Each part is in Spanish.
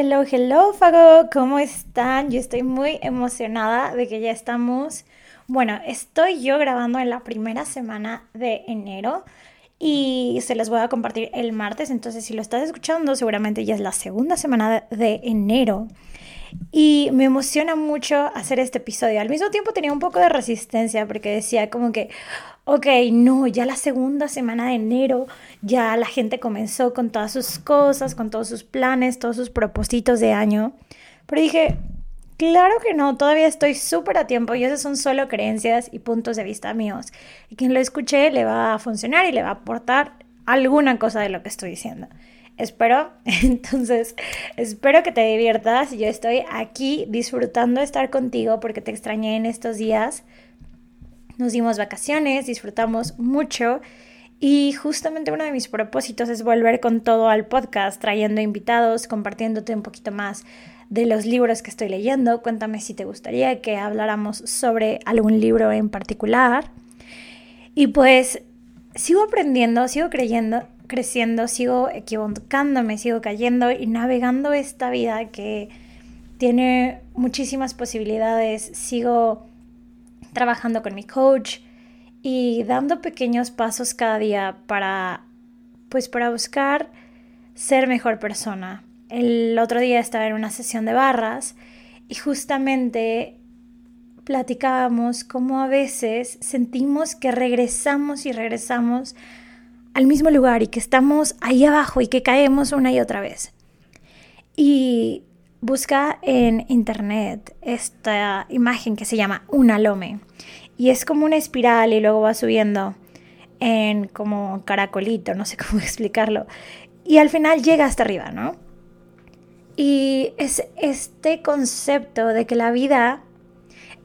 Hello, hello, Fago, ¿cómo están? Yo estoy muy emocionada de que ya estamos. Bueno, estoy yo grabando en la primera semana de enero y se las voy a compartir el martes. Entonces, si lo estás escuchando, seguramente ya es la segunda semana de enero. Y me emociona mucho hacer este episodio. Al mismo tiempo tenía un poco de resistencia porque decía como que, ok, no, ya la segunda semana de enero, ya la gente comenzó con todas sus cosas, con todos sus planes, todos sus propósitos de año. Pero dije, claro que no, todavía estoy súper a tiempo y esas son solo creencias y puntos de vista míos. Y quien lo escuche le va a funcionar y le va a aportar alguna cosa de lo que estoy diciendo espero. Entonces, espero que te diviertas. Yo estoy aquí disfrutando estar contigo porque te extrañé en estos días. Nos dimos vacaciones, disfrutamos mucho. Y justamente uno de mis propósitos es volver con todo al podcast, trayendo invitados, compartiéndote un poquito más de los libros que estoy leyendo. Cuéntame si te gustaría que habláramos sobre algún libro en particular. Y pues sigo aprendiendo, sigo creyendo creciendo, sigo equivocándome, sigo cayendo y navegando esta vida que tiene muchísimas posibilidades. Sigo trabajando con mi coach y dando pequeños pasos cada día para pues para buscar ser mejor persona. El otro día estaba en una sesión de barras y justamente platicábamos cómo a veces sentimos que regresamos y regresamos al mismo lugar y que estamos ahí abajo y que caemos una y otra vez. Y busca en internet esta imagen que se llama una lome y es como una espiral y luego va subiendo en como caracolito, no sé cómo explicarlo. Y al final llega hasta arriba, ¿no? Y es este concepto de que la vida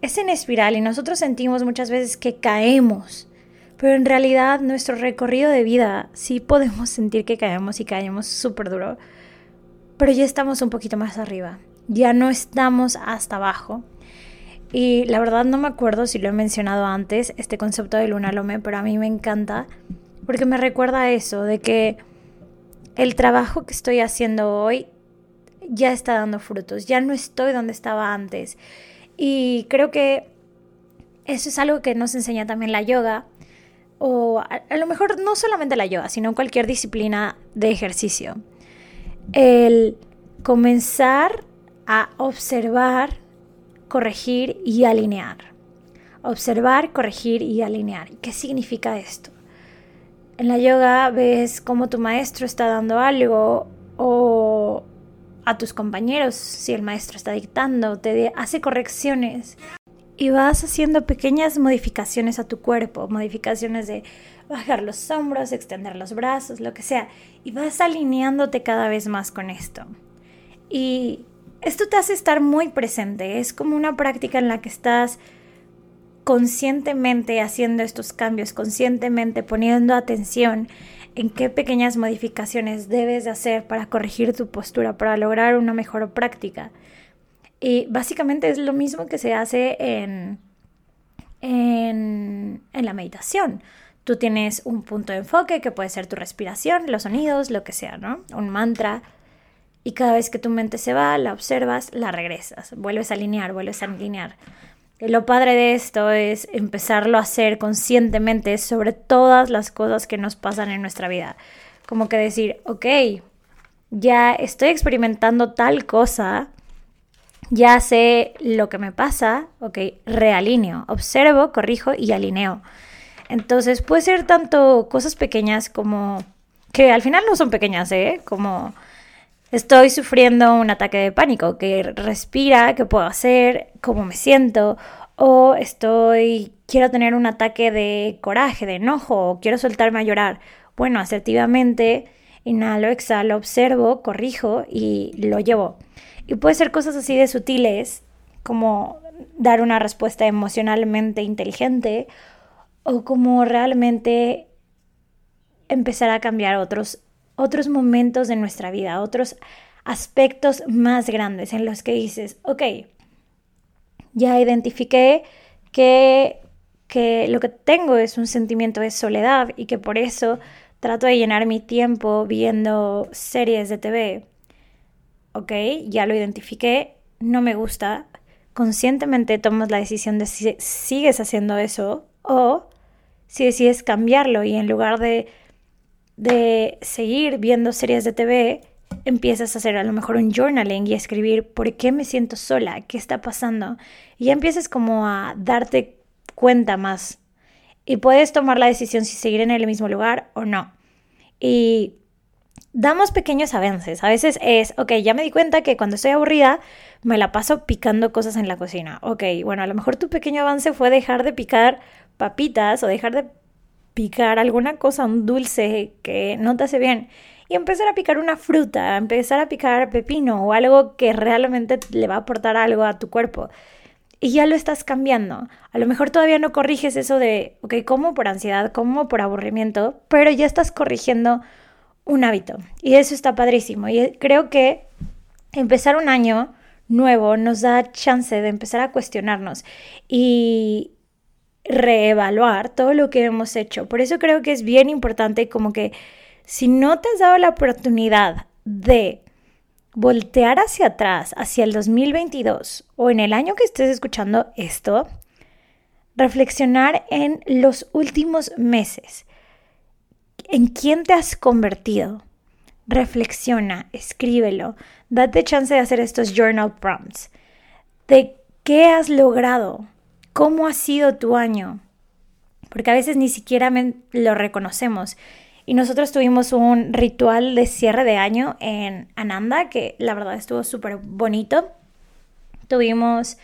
es en espiral y nosotros sentimos muchas veces que caemos pero en realidad nuestro recorrido de vida sí podemos sentir que caemos y caemos súper duro, pero ya estamos un poquito más arriba, ya no estamos hasta abajo. Y la verdad no me acuerdo si lo he mencionado antes, este concepto de luna lome, pero a mí me encanta porque me recuerda eso, de que el trabajo que estoy haciendo hoy ya está dando frutos, ya no estoy donde estaba antes. Y creo que eso es algo que nos enseña también la yoga, o a, lo mejor no solamente la yoga, sino cualquier disciplina de ejercicio. El comenzar a observar, corregir y alinear. Observar, corregir y alinear. ¿Qué significa esto? En la yoga ves cómo tu maestro está dando algo o a tus compañeros, si el maestro está dictando, te hace correcciones y vas haciendo pequeñas modificaciones a tu cuerpo, modificaciones de bajar los hombros, extender los brazos, lo que sea, y vas alineándote cada vez más con esto. Y esto te hace estar muy presente, es como una práctica en la que estás conscientemente haciendo estos cambios, conscientemente poniendo atención en qué pequeñas modificaciones debes de hacer para corregir tu postura, para lograr una mejor práctica. Y básicamente es lo mismo que se hace en, en, la meditación. Tú tienes un punto de enfoque que puede ser tu respiración, los sonidos, lo que sea, ¿no? Un mantra. Y cada vez que tu mente se va, la observas, la regresas, vuelves a alinear, vuelves a alinear. Lo padre de esto es empezarlo a hacer conscientemente sobre todas las cosas que nos pasan en nuestra vida. Como que decir, ok, ya estoy experimentando tal cosa, ya sé lo que me pasa, ok, realineo, observo, corrijo y alineo. Entonces puede ser tanto cosas pequeñas como, que al final no son pequeñas, ¿eh? Como estoy sufriendo un ataque de pánico, que respira, qué puedo hacer, cómo me siento, o estoy, quiero tener un ataque de coraje, de enojo, o quiero soltarme a llorar. Bueno, asertivamente Inhalo, exhalo, observo, corrijo y lo llevo. Y puede ser cosas así de sutiles como dar una respuesta emocionalmente inteligente o como realmente empezar a cambiar otros, otros momentos de nuestra vida, otros aspectos más grandes en los que dices, ok, ya identifiqué que, que lo que tengo es un sentimiento de soledad y que por eso trato de llenar mi tiempo viendo series de TV. Ok, ya lo identifiqué, no me gusta. Conscientemente tomas la decisión de si sigues haciendo eso o si decides cambiarlo y en lugar de, de seguir viendo series de TV, empiezas a hacer a lo mejor un journaling y escribir por qué me siento sola, qué está pasando. Y ya empiezas como a darte cuenta más. Y puedes tomar la decisión si seguir en el mismo lugar o no. Y damos pequeños avances. A veces es, ok, ya me di cuenta que cuando estoy aburrida me la paso picando cosas en la cocina. Ok, bueno, a lo mejor tu pequeño avance fue dejar de picar papitas o dejar de picar alguna cosa, un dulce que no te hace bien y empezar a picar una fruta, empezar a picar pepino o algo que realmente le va a aportar algo a tu cuerpo. Y ya lo estás cambiando. A lo mejor todavía no corriges eso de, ok, como por ansiedad, como por aburrimiento, pero ya estás corrigiendo un hábito. Y eso está padrísimo. Y creo que empezar un año nuevo nos da chance de empezar a cuestionarnos y reevaluar todo lo que hemos hecho. Por eso creo que es bien importante como que si no te has dado la oportunidad de voltear hacia atrás, hacia el 2022 o en el año que estés escuchando esto, reflexionar en los últimos meses. ¿En quién te has convertido? Reflexiona, escríbelo, date chance de hacer estos journal prompts. ¿De qué has logrado? ¿Cómo ha sido tu año? Porque a veces ni siquiera lo reconocemos. Y nosotros tuvimos un ritual de cierre de año en Ananda, que la verdad estuvo súper bonito. Tuvimos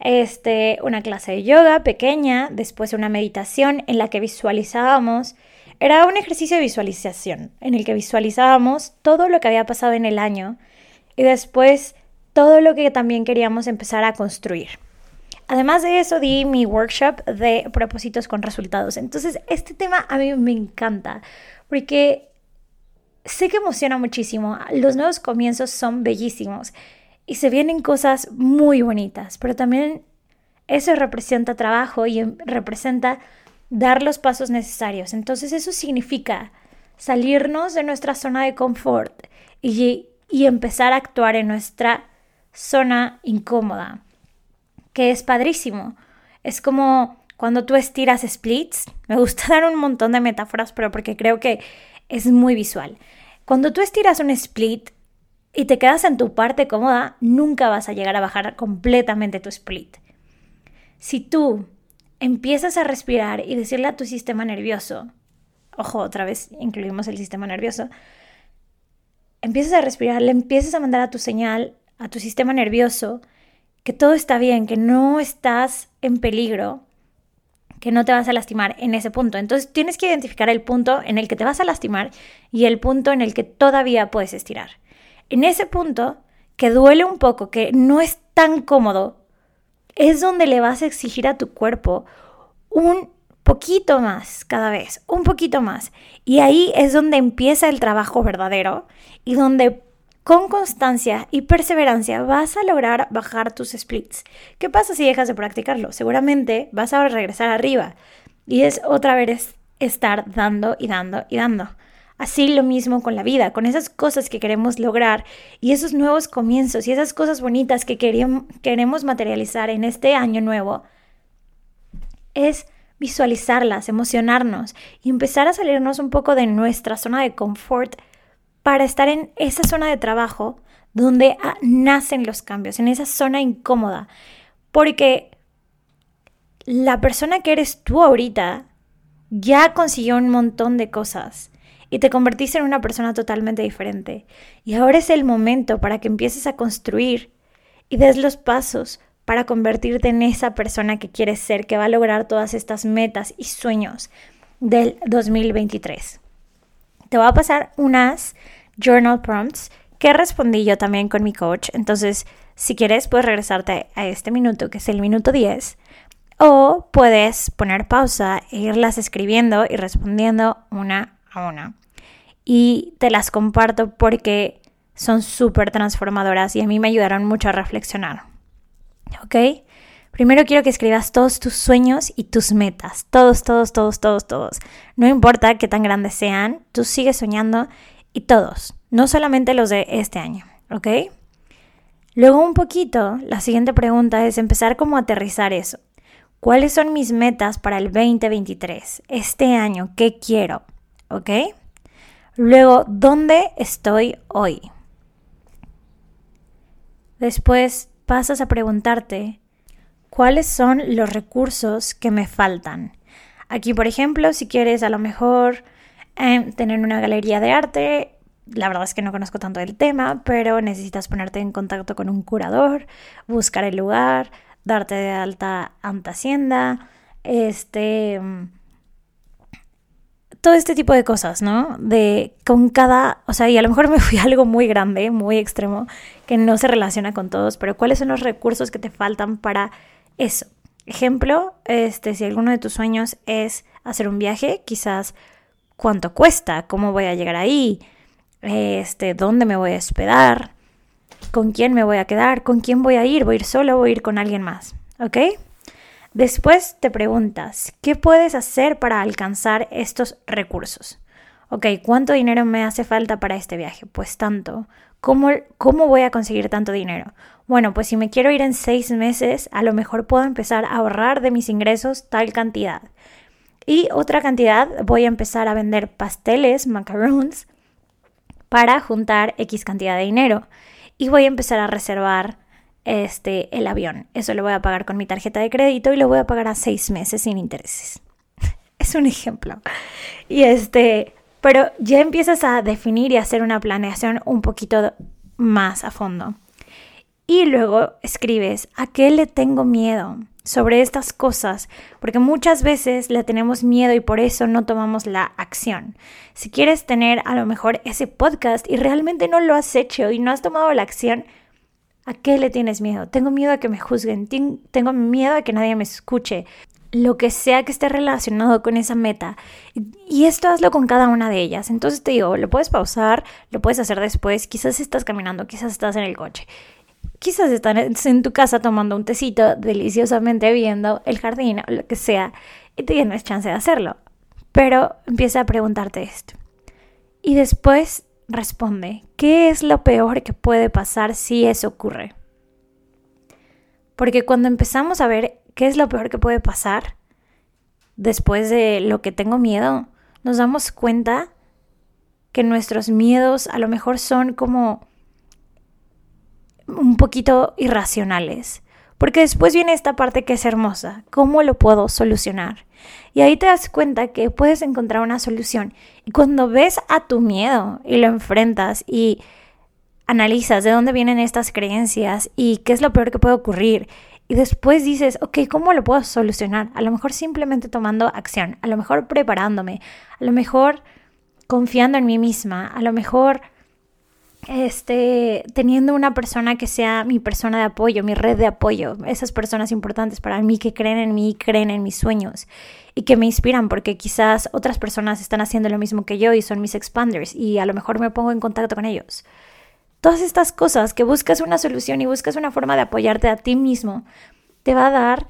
este, una clase de yoga pequeña, después una meditación en la que visualizábamos. Era un ejercicio de visualización en el que visualizábamos todo lo que había pasado en el año y después todo lo que también queríamos empezar a construir. Además de eso, di mi workshop de propósitos con resultados. Entonces, este tema a mí me encanta porque sé que emociona muchísimo. Los nuevos comienzos son bellísimos y se vienen cosas muy bonitas, pero también eso representa trabajo y em, representa dar los pasos necesarios. Entonces eso significa salirnos de nuestra zona de confort y, empezar a actuar en nuestra zona incómoda, que es padrísimo. Es como cuando tú estiras splits, me gusta dar un montón de metáforas, pero porque creo que es muy visual. Cuando tú estiras un split y te quedas en tu parte cómoda, nunca vas a llegar a bajar completamente tu split. Si tú empiezas a respirar y decirle a tu sistema nervioso, ojo, otra vez incluimos el sistema nervioso, empiezas a respirar, le empiezas a mandar a tu señal, a tu sistema nervioso, que todo está bien, que no estás en peligro, que no te vas a lastimar en ese punto. Entonces tienes que identificar el punto en el que te vas a lastimar y el punto en el que todavía puedes estirar. En ese punto, que duele un poco, que no es tan cómodo, es donde le vas a exigir a tu cuerpo un poquito más cada vez, un poquito más. Y ahí es donde empieza el trabajo verdadero y donde con constancia y perseverancia vas a lograr bajar tus splits. ¿Qué pasa si dejas de practicarlo? Seguramente vas a regresar arriba y es otra vez estar dando y dando y dando. Así lo mismo con la vida, con esas cosas que queremos lograr y esos nuevos comienzos y esas cosas bonitas que queremos materializar en este año nuevo. Es visualizarlas, emocionarnos y empezar a salirnos un poco de nuestra zona de confort para estar en esa zona de trabajo donde ah, nacen los cambios, en esa zona incómoda. Porque la persona que eres tú ahorita ya consiguió un montón de cosas y te convertiste en una persona totalmente diferente. Y ahora es el momento para que empieces a construir y des los pasos para convertirte en esa persona que quieres ser, que va a lograr todas estas metas y sueños del 2023. Te voy a pasar unas journal prompts que respondí yo también con mi coach. Entonces, si quieres, puedes regresarte a este minuto, que es el minuto 10, o puedes poner pausa e irlas escribiendo y respondiendo una a una. Y te las comparto porque son súper transformadoras y a mí me ayudaron mucho a reflexionar. ¿Ok? Primero quiero que escribas todos tus sueños y tus metas. Todos, todos, todos, todos, todos. No importa qué tan grandes sean, tú sigues soñando y todos. No solamente los de este año. ¿Ok? Luego un poquito, la siguiente pregunta es empezar como a aterrizar eso. ¿Cuáles son mis metas para el 2023? Este año, ¿qué quiero? ¿Ok? Luego, ¿dónde estoy hoy? Después pasas a preguntarte, ¿cuáles son los recursos que me faltan? Aquí, por ejemplo, si quieres a lo mejor em, tener una galería de arte, la verdad es que no conozco tanto el tema, pero necesitas ponerte en contacto con un curador, buscar el lugar, darte de alta ante Hacienda, este todo este tipo de cosas, ¿no? De con cada, o sea, y a lo mejor me fui a algo muy grande, muy extremo, que no se relaciona con todos, pero ¿cuáles son los recursos que te faltan para eso? Ejemplo, este, si alguno de tus sueños es hacer un viaje, quizás cuánto cuesta, cómo voy a llegar ahí, este, dónde me voy a hospedar, con quién me voy a quedar, con quién voy a ir, voy a ir solo, voy a ir con alguien más, ¿ok? Después te preguntas, ¿qué puedes hacer para alcanzar estos recursos? Ok, ¿cuánto dinero me hace falta para este viaje? Pues tanto. ¿Cómo, ¿Cómo voy a conseguir tanto dinero? Bueno, pues si me quiero ir en seis meses, a lo mejor puedo empezar a ahorrar de mis ingresos tal cantidad. Y otra cantidad voy a empezar a vender pasteles, macarons, para juntar X cantidad de dinero. Y voy a empezar a reservar este, el avión. Eso lo voy a pagar con mi tarjeta de crédito y lo voy a pagar a seis meses sin intereses. es un ejemplo. Y este, pero ya empiezas a definir y hacer una planeación un poquito más a fondo. Y luego escribes, ¿a qué le tengo miedo? sobre estas cosas, porque muchas veces le tenemos miedo y por eso no tomamos la acción. Si quieres tener a lo mejor ese podcast y realmente no lo has hecho y no has tomado la acción, ¿A qué le tienes miedo? Tengo miedo a que me juzguen, tengo miedo a que nadie me escuche, lo que sea que esté relacionado con esa meta. Y esto hazlo con cada una de ellas. Entonces te digo, lo puedes pausar, lo puedes hacer después, quizás estás caminando, quizás estás en el coche. Quizás estás en tu casa tomando un tecito, deliciosamente viendo el jardín o lo que sea, y tienes chance de hacerlo. Pero empieza a preguntarte esto. Y después responde, ¿qué es lo peor que puede pasar si eso ocurre? Porque cuando empezamos a ver qué es lo peor que puede pasar, después de lo que tengo miedo, nos damos cuenta que nuestros miedos a lo mejor son como un poquito irracionales. Porque después viene esta parte que es hermosa. ¿Cómo lo puedo solucionar? Y ahí te das cuenta que puedes encontrar una solución. Y cuando ves a tu miedo y lo enfrentas y analizas de dónde vienen estas creencias y qué es lo peor que puede ocurrir, y después dices, ok, ¿cómo lo puedo solucionar? A lo mejor simplemente tomando acción, a lo mejor preparándome, a lo mejor confiando en mí misma, a lo mejor este, teniendo una persona que sea mi persona de apoyo, mi red de apoyo, esas personas importantes para mí que creen en mí, creen en mis sueños y que me inspiran porque quizás otras personas están haciendo lo mismo que yo y son mis expanders y a lo mejor me pongo en contacto con ellos. Todas estas cosas que buscas una solución y buscas una forma de apoyarte a ti mismo, te va a dar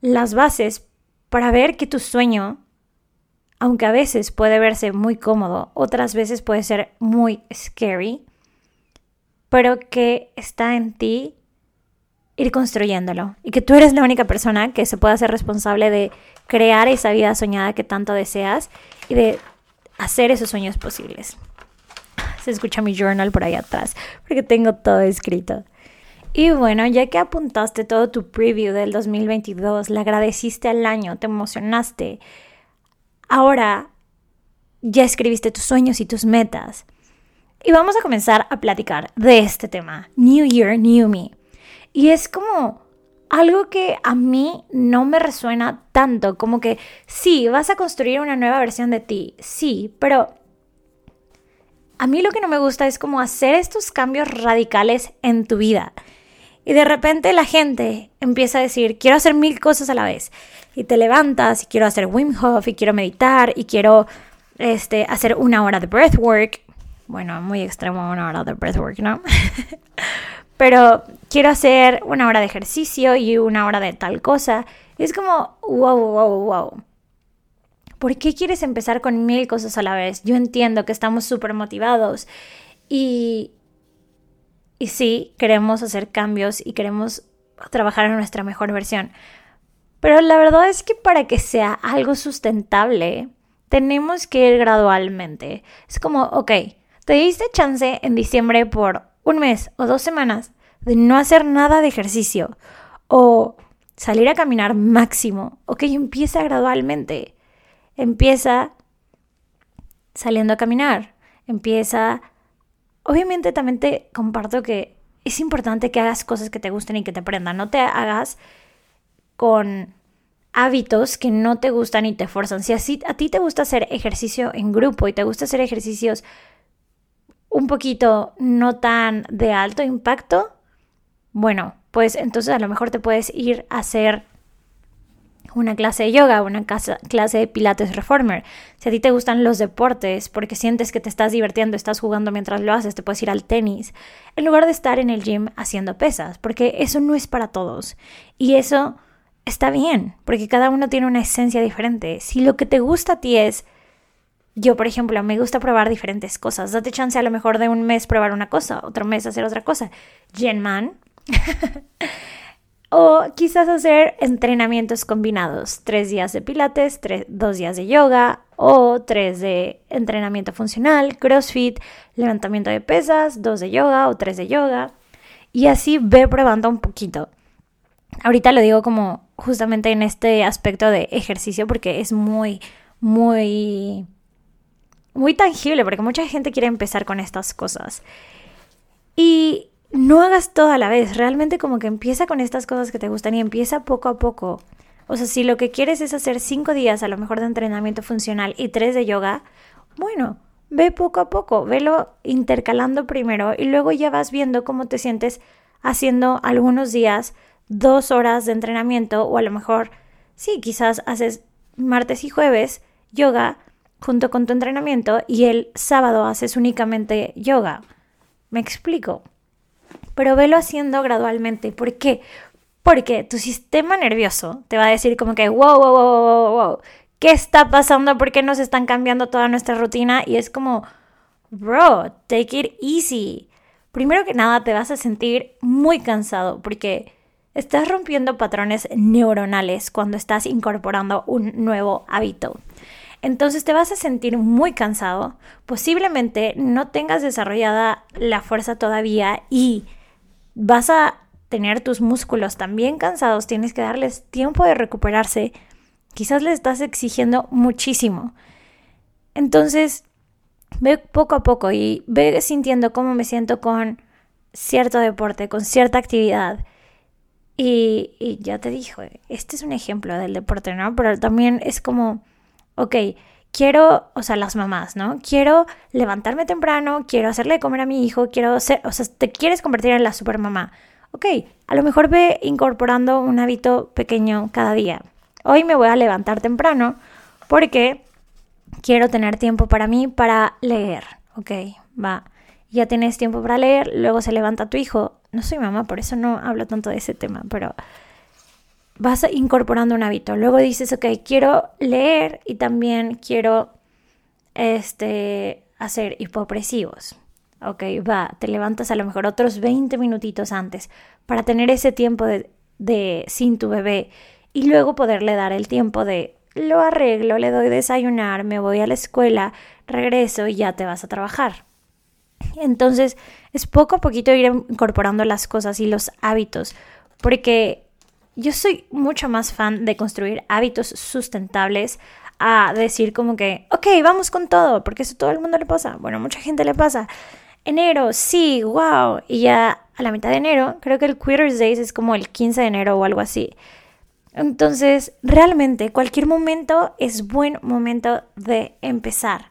las bases para ver que tu sueño, aunque a veces puede verse muy cómodo, otras veces puede ser muy scary, pero que está en ti ir construyéndolo y que tú eres la única persona que se puede hacer responsable de crear esa vida soñada que tanto deseas y de hacer esos sueños posibles. Se escucha mi journal por ahí atrás porque tengo todo escrito. Y bueno, ya que apuntaste todo tu preview del 2022, le agradeciste al año, te emocionaste, ahora ya escribiste tus sueños y tus metas. Y vamos a comenzar a platicar de este tema, New Year, New Me. Y es como algo que a mí no me resuena tanto, como que sí, vas a construir una nueva versión de ti, sí, pero a mí lo que no me gusta es como hacer estos cambios radicales en tu vida. Y de repente la gente empieza a decir, quiero hacer mil cosas a la vez. Y te levantas y quiero hacer Wim Hof y quiero meditar y quiero este, hacer una hora de breathwork. Bueno, muy extremo una hora de breathwork, ¿no? Pero quiero hacer una hora de ejercicio y una hora de tal cosa. Y es como, wow, wow, wow. ¿Por qué quieres empezar con mil cosas a la vez? Yo entiendo que estamos súper motivados y, y sí, queremos hacer cambios y queremos trabajar en nuestra mejor versión. Pero la verdad es que para que sea algo sustentable, tenemos que ir gradualmente. Es como, ok, te diste chance en diciembre por un mes o dos semanas de no hacer nada de ejercicio o salir a caminar máximo. Ok, empieza gradualmente. Empieza saliendo a caminar. Empieza... Obviamente también te comparto que es importante que hagas cosas que te gusten y que te prendan. No te hagas con hábitos que no te gustan y te forzan. Si así, a ti te gusta hacer ejercicio en grupo y te gusta hacer ejercicios un poquito no tan de alto impacto, bueno, pues entonces a lo mejor te puedes ir a hacer una clase de yoga, una clase de pilates reformer. Si a ti te gustan los deportes porque sientes que te estás divirtiendo, estás jugando mientras lo haces, te puedes ir al tenis, en lugar de estar en el gym haciendo pesas, porque eso no es para todos. Y eso está bien, porque cada uno tiene una esencia diferente. Si lo que te gusta a ti es, yo por ejemplo, me gusta probar diferentes cosas, date chance a lo mejor de un mes probar una cosa, otro mes hacer otra cosa. Jen Man. O quizás hacer entrenamientos combinados, tres días de pilates, dos días de yoga o tres de entrenamiento funcional, crossfit, levantamiento de pesas, dos de yoga o tres de yoga. Y así ve probando un poquito. Ahorita lo digo como justamente en este aspecto de ejercicio porque es muy, muy, muy tangible porque mucha gente quiere empezar con estas cosas. Y no hagas todo a la vez, realmente como que empieza con estas cosas que te gustan y empieza poco a poco. O sea, si lo que quieres es hacer cinco días a lo mejor de entrenamiento funcional y tres de yoga, bueno, ve poco a poco, velo intercalando primero y luego ya vas viendo cómo te sientes haciendo algunos días dos horas de entrenamiento o a lo mejor, sí, quizás haces martes y jueves yoga junto con tu entrenamiento y el sábado haces únicamente yoga. ¿Me explico? pero velo haciendo gradualmente. ¿Por qué? Porque tu sistema nervioso te va a decir como que, wow, wow, wow, wow, wow, ¿qué está pasando? ¿Por qué nos están cambiando toda nuestra rutina? Y es como, bro, take it easy. Primero que nada te vas a sentir muy cansado porque estás rompiendo patrones neuronales cuando estás incorporando un nuevo hábito. Entonces te vas a sentir muy cansado, posiblemente no tengas desarrollada la fuerza todavía y vas a tener tus músculos también cansados, tienes que darles tiempo de recuperarse. Quizás le estás exigiendo muchísimo. Entonces, ve poco a poco y ve sintiendo cómo me siento con cierto deporte, con cierta actividad. Y, ya te dijo, este es un ejemplo del deporte, ¿no? Pero también es como, ok, quiero, o sea, las mamás, ¿no? Quiero levantarme temprano, quiero hacerle comer a mi hijo, quiero ser, o sea, te quieres convertir en la supermamá. Ok, a lo mejor ve incorporando un hábito pequeño cada día. Hoy me voy a levantar temprano porque quiero tener tiempo para mí para leer. Ok, va. Ya tienes tiempo para leer, luego se levanta tu hijo. No soy mamá, por eso no hablo tanto de ese tema, pero vas incorporando un hábito. Luego dices, ok, quiero leer y también quiero este, hacer hipopresivos. Ok, va, te levantas a lo mejor otros 20 minutitos antes para tener ese tiempo de, de sin tu bebé y luego poderle dar el tiempo de lo arreglo, le doy desayunar, me voy a la escuela, regreso y ya te vas a trabajar. Entonces, es poco a poquito ir incorporando las cosas y los hábitos, porque yo soy mucho más fan de construir hábitos sustentables a decir como que, ok, vamos con todo, porque eso todo el mundo le pasa. Bueno, mucha gente le pasa. Enero, sí, wow. Y ya a la mitad de enero, creo que el Queer's Days es como el 15 de enero o algo así. Entonces, realmente cualquier momento es buen momento de empezar.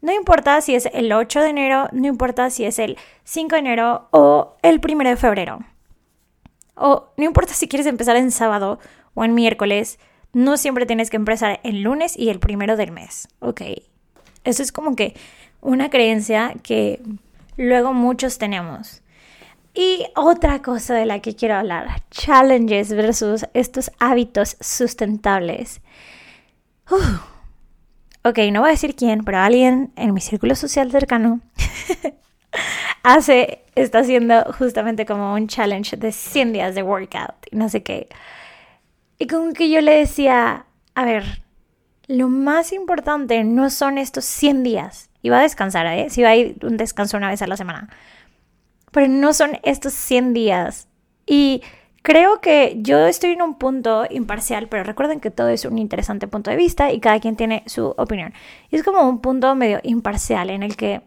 No importa si es el 8 de enero, no importa si es el 5 de enero o el 1 de febrero. O no importa si quieres empezar en sábado o en miércoles, no siempre tienes que empezar el lunes y el primero del mes, ¿ok? Eso es como que una creencia que luego muchos tenemos. Y otra cosa de la que quiero hablar, challenges versus estos hábitos sustentables. Ok, no voy a decir quién, pero alguien en mi círculo social cercano hace, está haciendo justamente como un challenge de 100 días de workout y no sé qué. Y como que yo le decía, a ver, lo más importante no son estos 100 días. Va a descansar, ¿eh? Si va a ir un descanso una vez a la semana. Pero no son estos 100 días. Y Creo que yo estoy en un punto imparcial, pero recuerden que todo es un interesante punto de vista y cada quien tiene su opinión. Y es como un punto medio imparcial en el que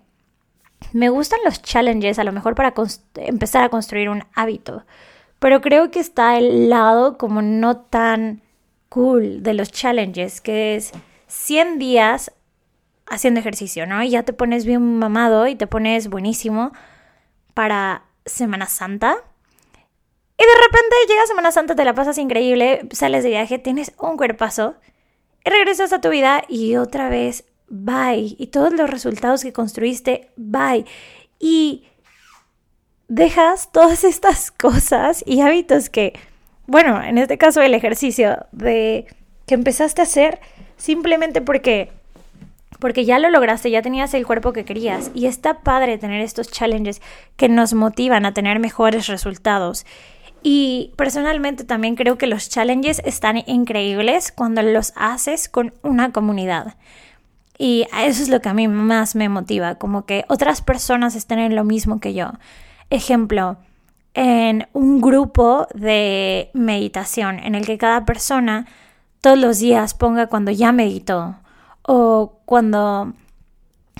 me gustan los challenges a lo mejor para empezar a construir un hábito, pero creo que está el lado como no tan cool de los challenges, que es 100 días haciendo ejercicio, ¿no? Y ya te pones bien mamado y te pones buenísimo para Semana Santa y de repente llega Semana Santa, te la pasas increíble, sales de viaje, tienes un cuerpazo y regresas a tu vida y otra vez, bye. Y todos los resultados que construiste, bye. Y dejas todas estas cosas y hábitos que, bueno, en este caso el ejercicio de que empezaste a hacer simplemente porque porque ya lo lograste, ya tenías el cuerpo que querías y está padre tener estos challenges que nos motivan a tener mejores resultados y personalmente también creo que los challenges están increíbles cuando los haces con una comunidad. Y eso es lo que a mí más me motiva, como que otras personas estén en lo mismo que yo. Ejemplo, en un grupo de meditación en el que cada persona todos los días ponga cuando ya meditó o cuando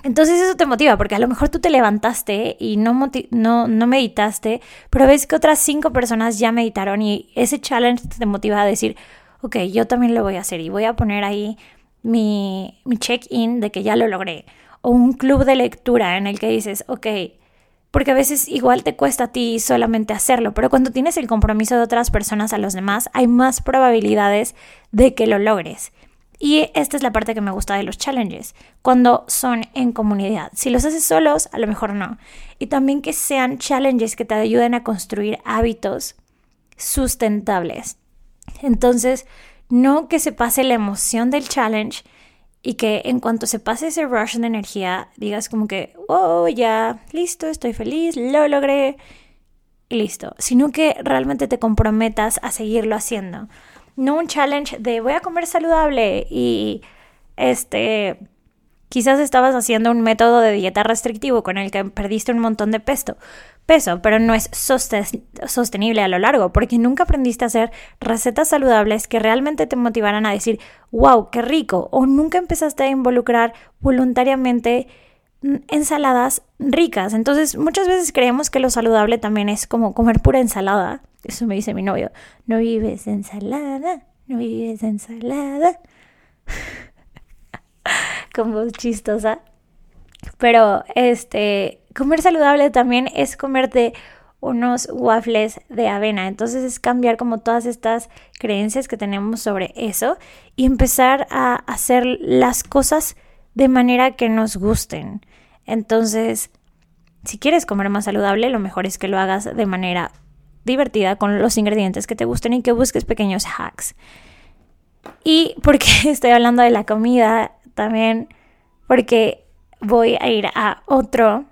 entonces eso te motiva, porque a lo mejor tú te levantaste y no, no, no meditaste, pero ves que otras cinco personas ya meditaron y ese challenge te motiva a decir, ok, yo también lo voy a hacer y voy a poner ahí mi, check-in de que ya lo logré. O un club de lectura en el que dices, ok, porque a veces igual te cuesta a ti solamente hacerlo, pero cuando tienes el compromiso de otras personas a los demás, hay más probabilidades de que lo logres. Y esta es la parte que me gusta de los challenges, cuando son en comunidad. Si los haces solos, a lo mejor no. Y también que sean challenges que te ayuden a construir hábitos sustentables. Entonces, no que se pase la emoción del challenge y que en cuanto se pase ese rush de energía, digas como que, oh, ya, listo, estoy feliz, lo logré y listo. Sino que realmente te comprometas a seguirlo haciendo no un challenge de voy a comer saludable y este quizás estabas haciendo un método de dieta restrictivo con el que perdiste un montón de peso, peso, pero no es sostenible a lo largo porque nunca aprendiste a hacer recetas saludables que realmente te motivaran a decir, wow, qué rico, o nunca empezaste a involucrar voluntariamente ensaladas ricas. Entonces, muchas veces creemos que lo saludable también es como comer pura ensalada eso me dice mi novio. No vives ensalada, no vives ensalada. Como chistosa. Pero este, comer saludable también es comerte unos waffles de avena. Entonces es cambiar como todas estas creencias que tenemos sobre eso y empezar a hacer las cosas de manera que nos gusten. Entonces, si quieres comer más saludable, lo mejor es que lo hagas de manera divertida con los ingredientes que te gusten y que busques pequeños hacks. Y porque estoy hablando de la comida también, porque voy a ir a otro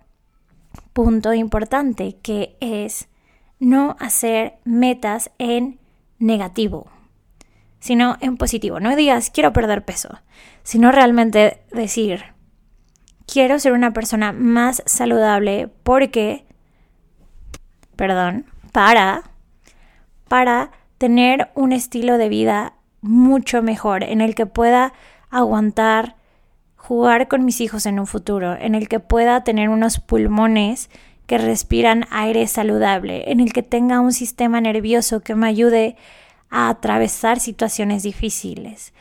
punto importante que es no hacer metas en negativo, sino en positivo. No digas quiero perder peso, sino realmente decir quiero ser una persona más saludable porque, perdón, para, para tener un estilo de vida mucho mejor, en el que pueda aguantar jugar con mis hijos en un futuro, en el que pueda tener unos pulmones que respiran aire saludable, en el que tenga un sistema nervioso que me ayude a atravesar situaciones difíciles.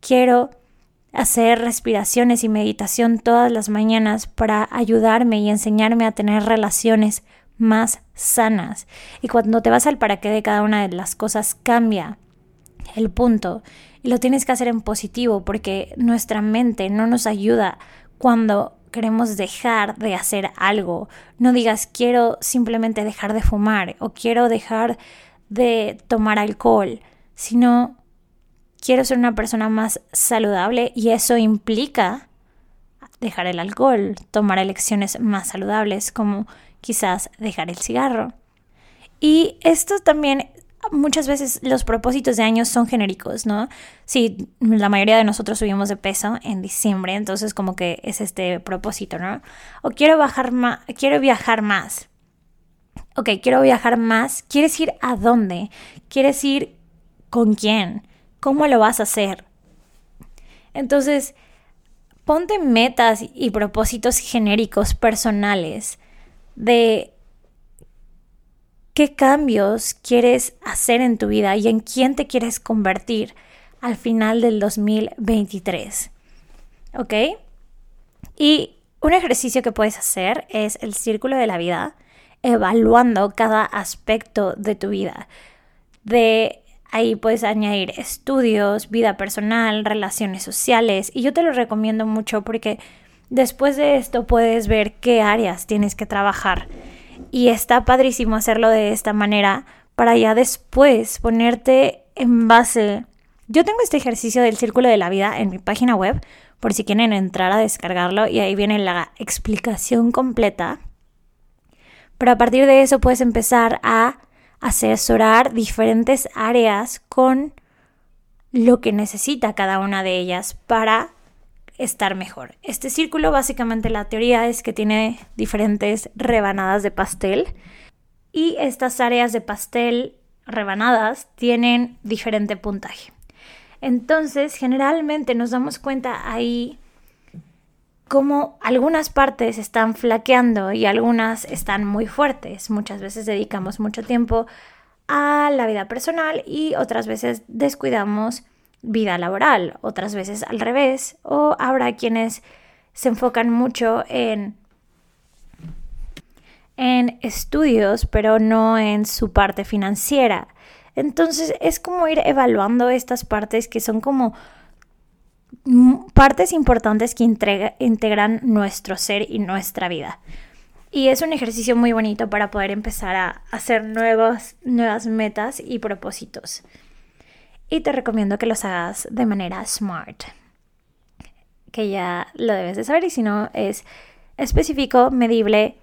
Quiero hacer respiraciones y meditación todas las mañanas para ayudarme y enseñarme a tener relaciones más sanas. Y cuando te vas al para qué de cada una de las cosas cambia el punto. Y lo tienes que hacer en positivo porque nuestra mente no nos ayuda cuando queremos dejar de hacer algo. No digas quiero simplemente dejar de fumar o quiero dejar de tomar alcohol, sino quiero ser una persona más saludable y eso implica dejar el alcohol, tomar elecciones más saludables como quizás dejar el cigarro. Y esto también muchas veces los propósitos de años son genéricos, ¿no? Sí, la mayoría de nosotros subimos de peso en diciembre, entonces como que es este propósito, ¿no? O quiero bajar más, quiero viajar más. Ok, quiero viajar más. ¿Quieres ir a dónde? ¿Quieres ir con quién? ¿Cómo lo vas a hacer? Entonces, ponte metas y propósitos genéricos personales de qué cambios quieres hacer en tu vida y en quién te quieres convertir al final del 2023. ¿Ok? Y un ejercicio que puedes hacer es el círculo de la vida, evaluando cada aspecto de tu vida. De Ahí puedes añadir estudios, vida personal, relaciones sociales y yo te lo recomiendo mucho porque después de esto puedes ver qué áreas tienes que trabajar y está padrísimo hacerlo de esta manera para ya después ponerte en base. Yo tengo este ejercicio del círculo de la vida en mi página web por si quieren entrar a descargarlo y ahí viene la explicación completa. Pero a partir de eso puedes empezar a asesorar diferentes áreas con lo que necesita cada una de ellas para estar mejor. Este círculo básicamente la teoría es que tiene diferentes rebanadas de pastel y estas áreas de pastel rebanadas tienen diferente puntaje. Entonces, generalmente nos damos cuenta ahí como algunas partes están flaqueando y algunas están muy fuertes. Muchas veces dedicamos mucho tiempo a la vida personal y otras veces descuidamos vida laboral, otras veces al revés, o habrá quienes se enfocan mucho en en estudios, pero no en su parte financiera. Entonces es como ir evaluando estas partes que son como partes importantes que integran nuestro ser y nuestra vida. Y es un ejercicio muy bonito para poder empezar a hacer nuevas, nuevas metas y propósitos. Y te recomiendo que los hagas de manera smart, que ya lo debes de saber y si no es específico, medible,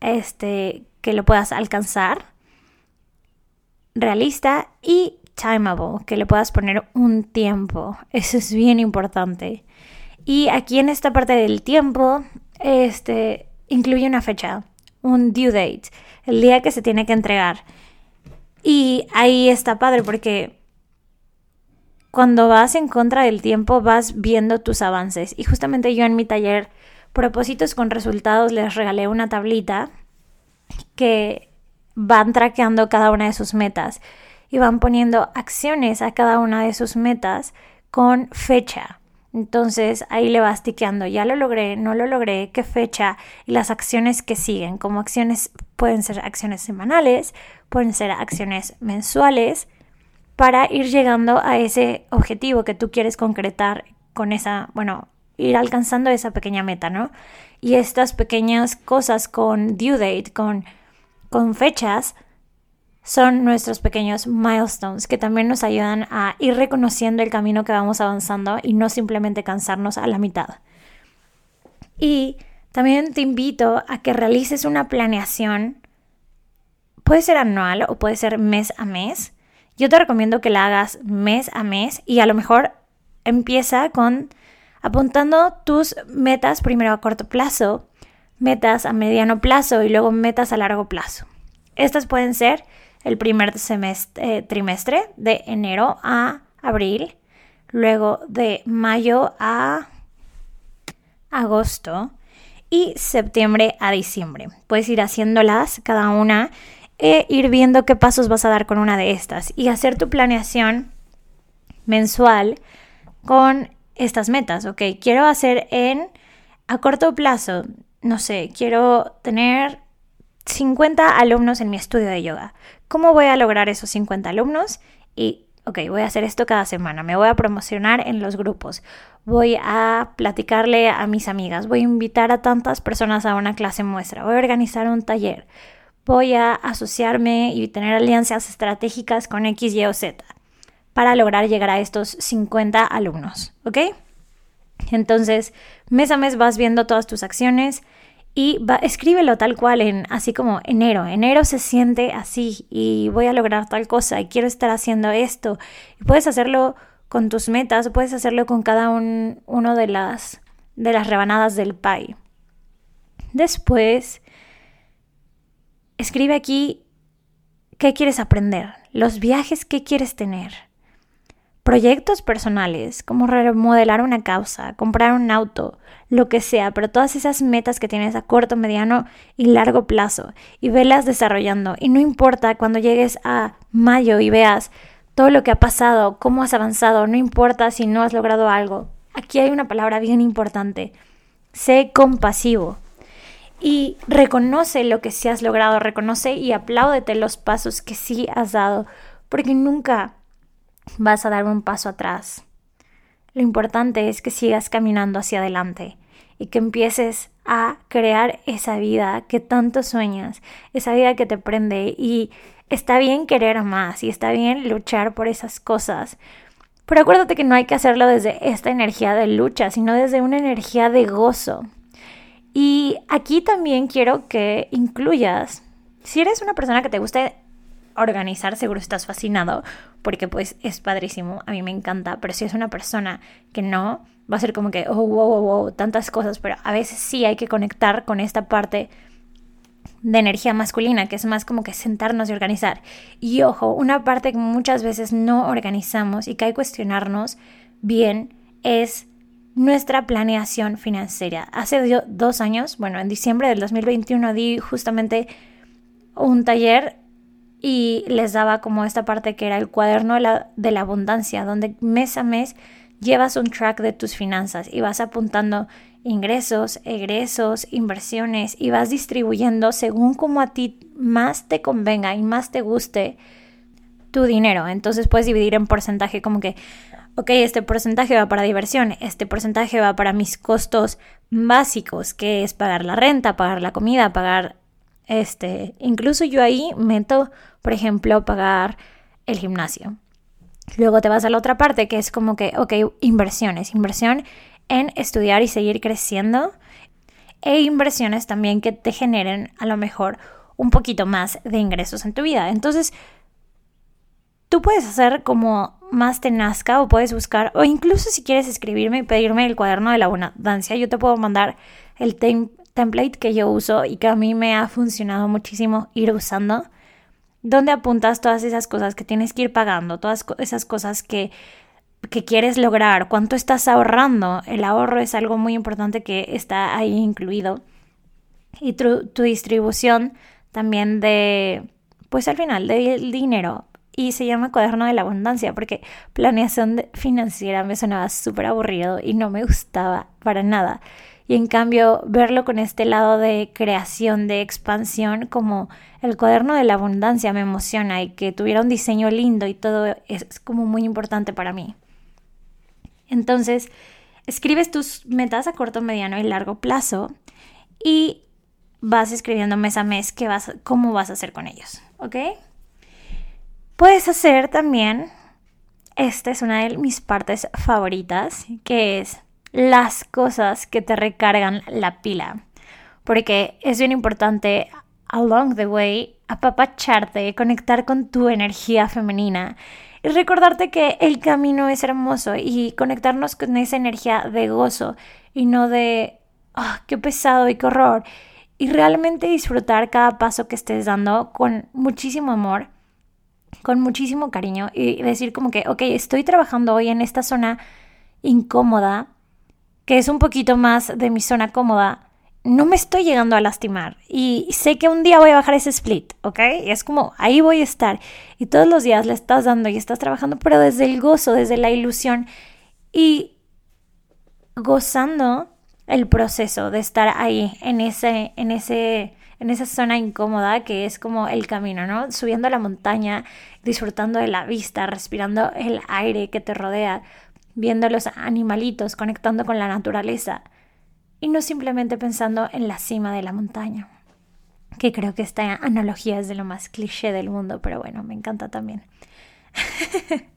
este, que lo puedas alcanzar, realista y timeable, que le puedas poner un tiempo. Eso es bien importante. Y aquí en esta parte del tiempo, este, incluye una fecha, un due date, el día que se tiene que entregar. Y ahí está padre porque cuando vas en contra del tiempo vas viendo tus avances. Y justamente yo en mi taller Propósitos con Resultados les regalé una tablita que van traqueando cada una de sus metas y van poniendo acciones a cada una de sus metas con fecha. Entonces ahí le vas tiqueando, ya lo logré, no lo logré, qué fecha y las acciones que siguen. Como acciones pueden ser acciones semanales, pueden ser acciones mensuales, para ir llegando a ese objetivo que tú quieres concretar con esa, bueno, ir alcanzando esa pequeña meta, ¿no? Y estas pequeñas cosas con due date, con, con fechas, son nuestros pequeños milestones que también nos ayudan a ir reconociendo el camino que vamos avanzando y no simplemente cansarnos a la mitad. Y también te invito a que realices una planeación, puede ser anual o puede ser mes a mes. Yo te recomiendo que la hagas mes a mes y a lo mejor empieza con apuntando tus metas primero a corto plazo, metas a mediano plazo y luego metas a largo plazo. Estas pueden ser el primer eh, trimestre de enero a abril, luego de mayo a agosto y septiembre a diciembre. Puedes ir haciéndolas cada una e ir viendo qué pasos vas a dar con una de estas y hacer tu planeación mensual con estas metas, ¿ok? Quiero hacer en, a corto plazo, no sé, quiero tener 50 alumnos en mi estudio de yoga. ¿Cómo voy a lograr esos 50 alumnos? Y, ok, voy a hacer esto cada semana, me voy a promocionar en los grupos, voy a platicarle a mis amigas, voy a invitar a tantas personas a una clase muestra, voy a organizar un taller, voy a asociarme y tener alianzas estratégicas con X, Y o Z para lograr llegar a estos 50 alumnos, ¿ok? Entonces, mes a mes vas viendo todas tus acciones y va, escríbelo tal cual en así como enero. Enero se siente así y voy a lograr tal cosa y quiero estar haciendo esto. Y puedes hacerlo con tus metas, puedes hacerlo con cada uno de las de las rebanadas del pie. Después escribe aquí qué quieres aprender, los viajes que quieres tener proyectos personales, como remodelar una causa, comprar un auto, lo que sea, pero todas esas metas que tienes a corto, mediano y largo plazo y velas desarrollando. Y no importa cuando llegues a mayo y veas todo lo que ha pasado, cómo has avanzado, no importa si no has logrado algo. Aquí hay una palabra bien importante. Sé compasivo. Y reconoce lo que sí has logrado, reconoce y apláudete los pasos que sí has dado, porque nunca vas a dar un paso atrás. Lo importante es que sigas caminando hacia adelante y que empieces a crear esa vida que tanto sueñas, esa vida que te prende y está bien querer más y está bien luchar por esas cosas. Pero acuérdate que no hay que hacerlo desde esta energía de lucha, sino desde una energía de gozo. Y aquí también quiero que incluyas, si eres una persona que te guste organizar, seguro estás fascinado porque pues es padrísimo, a mí me encanta, pero si es una persona que no, va a ser como que, oh, wow, wow, wow, tantas cosas, pero a veces sí hay que conectar con esta parte de energía masculina, que es más como que sentarnos y organizar. Y ojo, una parte que muchas veces no organizamos y que hay que cuestionarnos bien es nuestra planeación financiera. Hace dos años, bueno, en diciembre del 2021 di justamente un taller y les daba como esta parte que era el cuaderno de la, de la abundancia, donde mes a mes llevas un track de tus finanzas y vas apuntando ingresos, egresos, inversiones y vas distribuyendo según como a ti más te convenga y más te guste tu dinero. Entonces puedes dividir en porcentaje como que, ok, este porcentaje va para diversión, este porcentaje va para mis costos básicos, que es pagar la renta, pagar la comida, pagar este, incluso yo ahí meto, por ejemplo, pagar el gimnasio. Luego te vas a la otra parte que es como que, ok, inversiones, inversión en estudiar y seguir creciendo e inversiones también que te generen a lo mejor un poquito más de ingresos en tu vida. Entonces, tú puedes hacer como más te nazca o puedes buscar, o incluso si quieres escribirme y pedirme el cuaderno de la abundancia, yo te puedo mandar el, template que yo uso y que a mí me ha funcionado muchísimo ir usando, donde apuntas todas esas cosas que tienes que ir pagando, todas esas cosas que, que quieres lograr, cuánto estás ahorrando. El ahorro es algo muy importante que está ahí incluido. Y tu distribución también de, pues al final, del dinero. Y se llama cuaderno de la abundancia porque planeación financiera me sonaba súper aburrido y no me gustaba para nada y en cambio verlo con este lado de creación, de expansión, como el cuaderno de la abundancia me emociona y que tuviera un diseño lindo y todo es como muy importante para mí. Entonces, escribes tus metas a corto, mediano y largo plazo y vas escribiendo mes a mes qué vas, cómo vas a hacer con ellos, ¿ok? Puedes hacer también, esta es una de mis partes favoritas, que es las cosas que te recargan la pila. Porque es bien importante along the way apapacharte, conectar con tu energía femenina y recordarte que el camino es hermoso y conectarnos con esa energía de gozo y no de oh, qué pesado y qué horror y realmente disfrutar cada paso que estés dando con muchísimo amor, con muchísimo cariño y decir como que, ok, estoy trabajando hoy en esta zona incómoda, que es un poquito más de mi zona cómoda, no me estoy llegando a lastimar y sé que un día voy a bajar ese split, ¿ok? Es como, ahí voy a estar y todos los días le estás dando y estás trabajando, pero desde el gozo, desde la ilusión y gozando el proceso de estar ahí en ese, en ese, en esa zona incómoda que es como el camino, ¿no? Subiendo la montaña, disfrutando de la vista, respirando el aire que te rodea, viendo los animalitos, conectando con la naturaleza y no simplemente pensando en la cima de la montaña, que creo que esta analogía es de lo más cliché del mundo, pero bueno, me encanta también.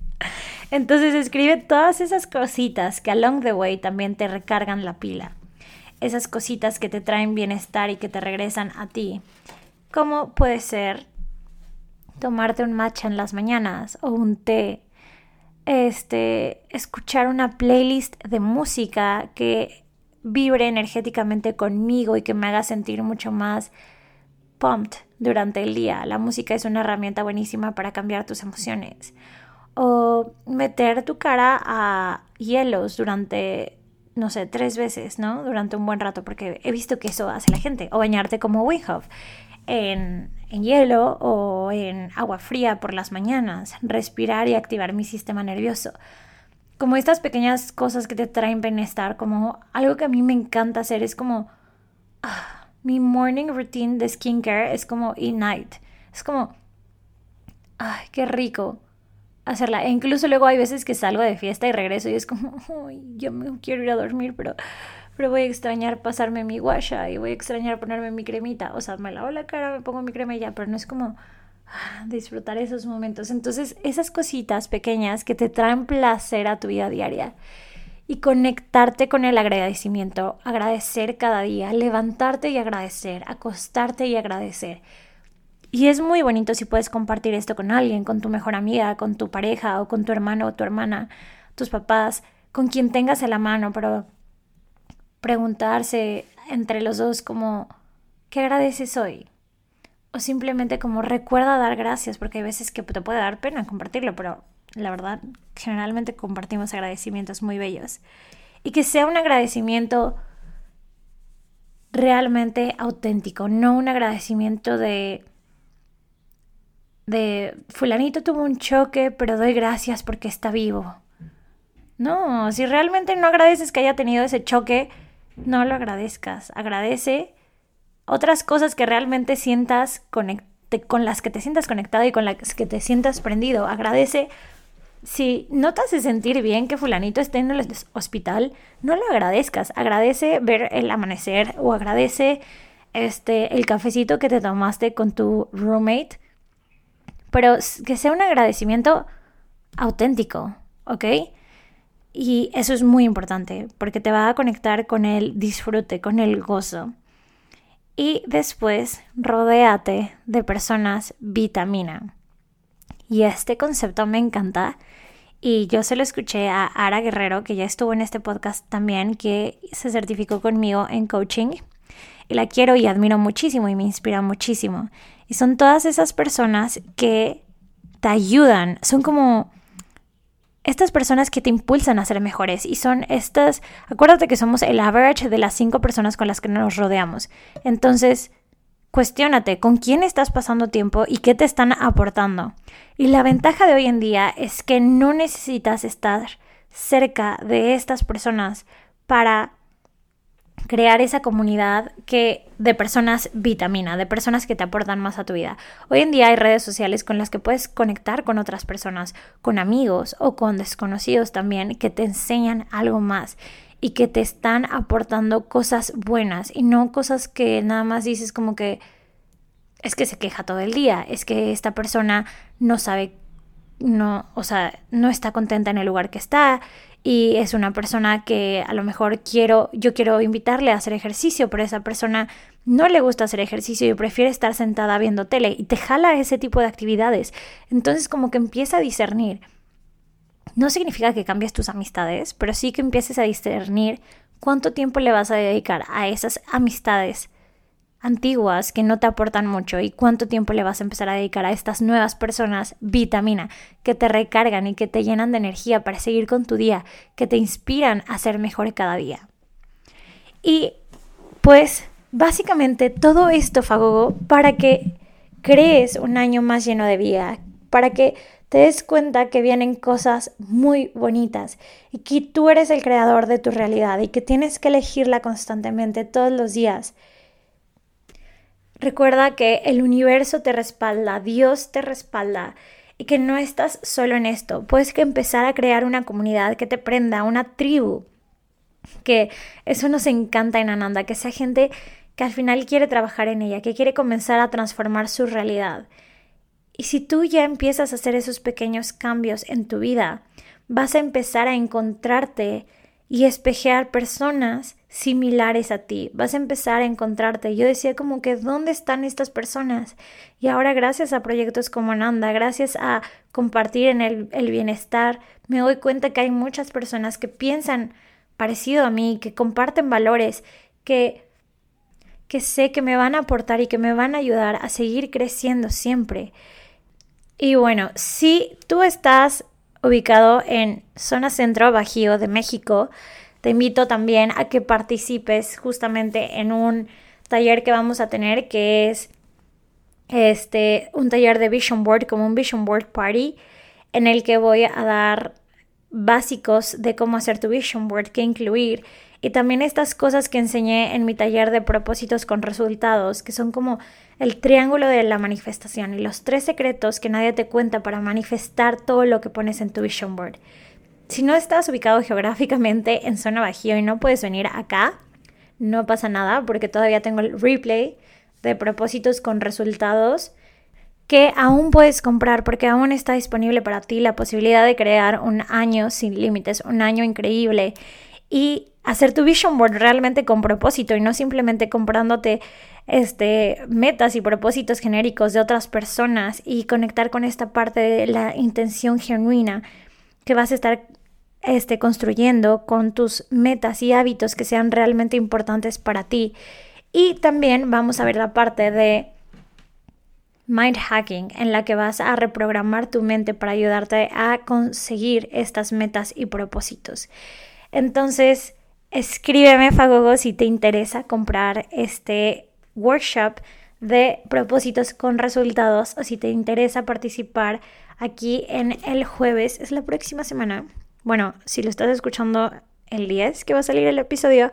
Entonces escribe todas esas cositas que along the way también te recargan la pila. Esas cositas que te traen bienestar y que te regresan a ti. Como puede ser tomarte un matcha en las mañanas o un té. Este, escuchar una playlist de música que vibre energéticamente conmigo y que me haga sentir mucho más pumped durante el día. La música es una herramienta buenísima para cambiar tus emociones o meter tu cara a hielos durante, no sé, tres veces, ¿no? Durante un buen rato, porque he visto que eso hace la gente. O bañarte como Wim en, hielo o en agua fría por las mañanas. Respirar y activar mi sistema nervioso. Como estas pequeñas cosas que te traen bienestar, como algo que a mí me encanta hacer es como... Ah, mi morning routine de skincare es como e-night. Es como... Ay, qué rico hacerla. E incluso luego hay veces que salgo de fiesta y regreso y es como, Uy, yo me quiero ir a dormir, pero, pero voy a extrañar pasarme mi guasha y voy a extrañar ponerme mi cremita. O sea, me lavo la cara, me pongo mi crema y ya, pero no es como ah, disfrutar esos momentos. Entonces, esas cositas pequeñas que te traen placer a tu vida diaria y conectarte con el agradecimiento, agradecer cada día, levantarte y agradecer, acostarte y agradecer y es muy bonito si puedes compartir esto con alguien, con tu mejor amiga, con tu pareja o con tu hermano o tu hermana, tus papás, con quien tengas a la mano, pero preguntarse entre los dos como, ¿qué agradeces hoy? O simplemente como recuerda dar gracias, porque hay veces que te puede dar pena compartirlo, pero la verdad, generalmente compartimos agradecimientos muy bellos. Y que sea un agradecimiento realmente auténtico, no un agradecimiento de de fulanito tuvo un choque, pero doy gracias porque está vivo. No, si realmente no agradeces que haya tenido ese choque, no lo agradezcas. Agradece otras cosas que realmente sientas con las que te sientas conectado y con las que te sientas prendido. Agradece si no te sentir bien que fulanito esté en el hospital, no lo agradezcas. Agradece ver el amanecer o agradece este el cafecito que te tomaste con tu roommate pero que sea un agradecimiento auténtico, ¿ok? Y eso es muy importante porque te va a conectar con el disfrute, con el gozo. Y después, rodéate de personas vitamina. Y este concepto me encanta. Y yo se lo escuché a Ara Guerrero, que ya estuvo en este podcast también, que se certificó conmigo en coaching. Y la quiero y admiro muchísimo y me inspira muchísimo. Y son todas esas personas que te ayudan, son como estas personas que te impulsan a ser mejores y son estas, acuérdate que somos el average de las cinco personas con las que nos rodeamos. Entonces, cuestiónate con quién estás pasando tiempo y qué te están aportando. Y la ventaja de hoy en día es que no necesitas estar cerca de estas personas para crear esa comunidad que de personas vitamina, de personas que te aportan más a tu vida. Hoy en día hay redes sociales con las que puedes conectar con otras personas, con amigos o con desconocidos también que te enseñan algo más y que te están aportando cosas buenas y no cosas que nada más dices como que es que se queja todo el día, es que esta persona no sabe no, o sea, no está contenta en el lugar que está, y es una persona que a lo mejor quiero, yo quiero invitarle a hacer ejercicio, pero esa persona no le gusta hacer ejercicio y prefiere estar sentada viendo tele y te jala ese tipo de actividades. Entonces como que empieza a discernir. No significa que cambies tus amistades, pero sí que empieces a discernir cuánto tiempo le vas a dedicar a esas amistades antiguas que no te aportan mucho y cuánto tiempo le vas a empezar a dedicar a estas nuevas personas vitamina que te recargan y que te llenan de energía para seguir con tu día, que te inspiran a ser mejor cada día. Y pues básicamente todo esto, Fagogo, para que crees un año más lleno de vida, para que te des cuenta que vienen cosas muy bonitas y que tú eres el creador de tu realidad y que tienes que elegirla constantemente todos los días. Recuerda que el universo te respalda, Dios te respalda y que no estás solo en esto. Puedes que empezar a crear una comunidad que te prenda, una tribu. Que eso nos encanta en Ananda, que sea gente que al final quiere trabajar en ella, que quiere comenzar a transformar su realidad. Y si tú ya empiezas a hacer esos pequeños cambios en tu vida, vas a empezar a encontrarte y espejear personas similares a ti. Vas a empezar a encontrarte. Yo decía como que, ¿dónde están estas personas? Y ahora gracias a proyectos como Nanda, gracias a compartir en el, el bienestar, me doy cuenta que hay muchas personas que piensan parecido a mí, que comparten valores, que que sé que me van a aportar y que me van a ayudar a seguir creciendo siempre. Y bueno, si tú estás ubicado en zona centro bajío de México, te invito también a que participes justamente en un taller que vamos a tener que es este un taller de vision board como un vision board party en el que voy a dar básicos de cómo hacer tu vision board, qué incluir y también estas cosas que enseñé en mi taller de propósitos con resultados, que son como el triángulo de la manifestación y los tres secretos que nadie te cuenta para manifestar todo lo que pones en tu vision board. Si no estás ubicado geográficamente en zona bajío y no puedes venir acá, no pasa nada porque todavía tengo el replay de propósitos con resultados que aún puedes comprar porque aún está disponible para ti la posibilidad de crear un año sin límites, un año increíble y hacer tu vision board realmente con propósito y no simplemente comprándote este, metas y propósitos genéricos de otras personas y conectar con esta parte de la intención genuina que vas a estar este, construyendo con tus metas y hábitos que sean realmente importantes para ti. Y también vamos a ver la parte de mind hacking en la que vas a reprogramar tu mente para ayudarte a conseguir estas metas y propósitos. Entonces, escríbeme Fagogo si te interesa comprar este workshop de propósitos con resultados o si te interesa participar aquí en el jueves, es la próxima semana. Bueno, si lo estás escuchando el 10 que va a salir el episodio,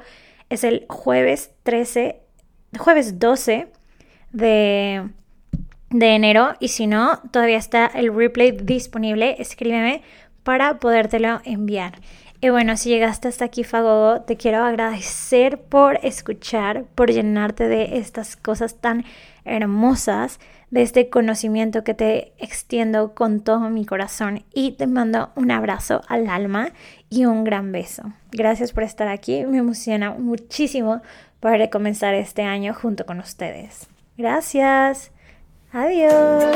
es el jueves 13, jueves 12 de, de enero y si no, todavía está el replay disponible, escríbeme para podértelo enviar. Y bueno, si llegaste hasta aquí, Fagogo, te quiero agradecer por escuchar, por llenarte de estas cosas tan hermosas, de este conocimiento que te extiendo con todo mi corazón y te mando un abrazo al alma y un gran beso. Gracias por estar aquí, me emociona muchísimo poder comenzar este año junto con ustedes. Gracias, adiós.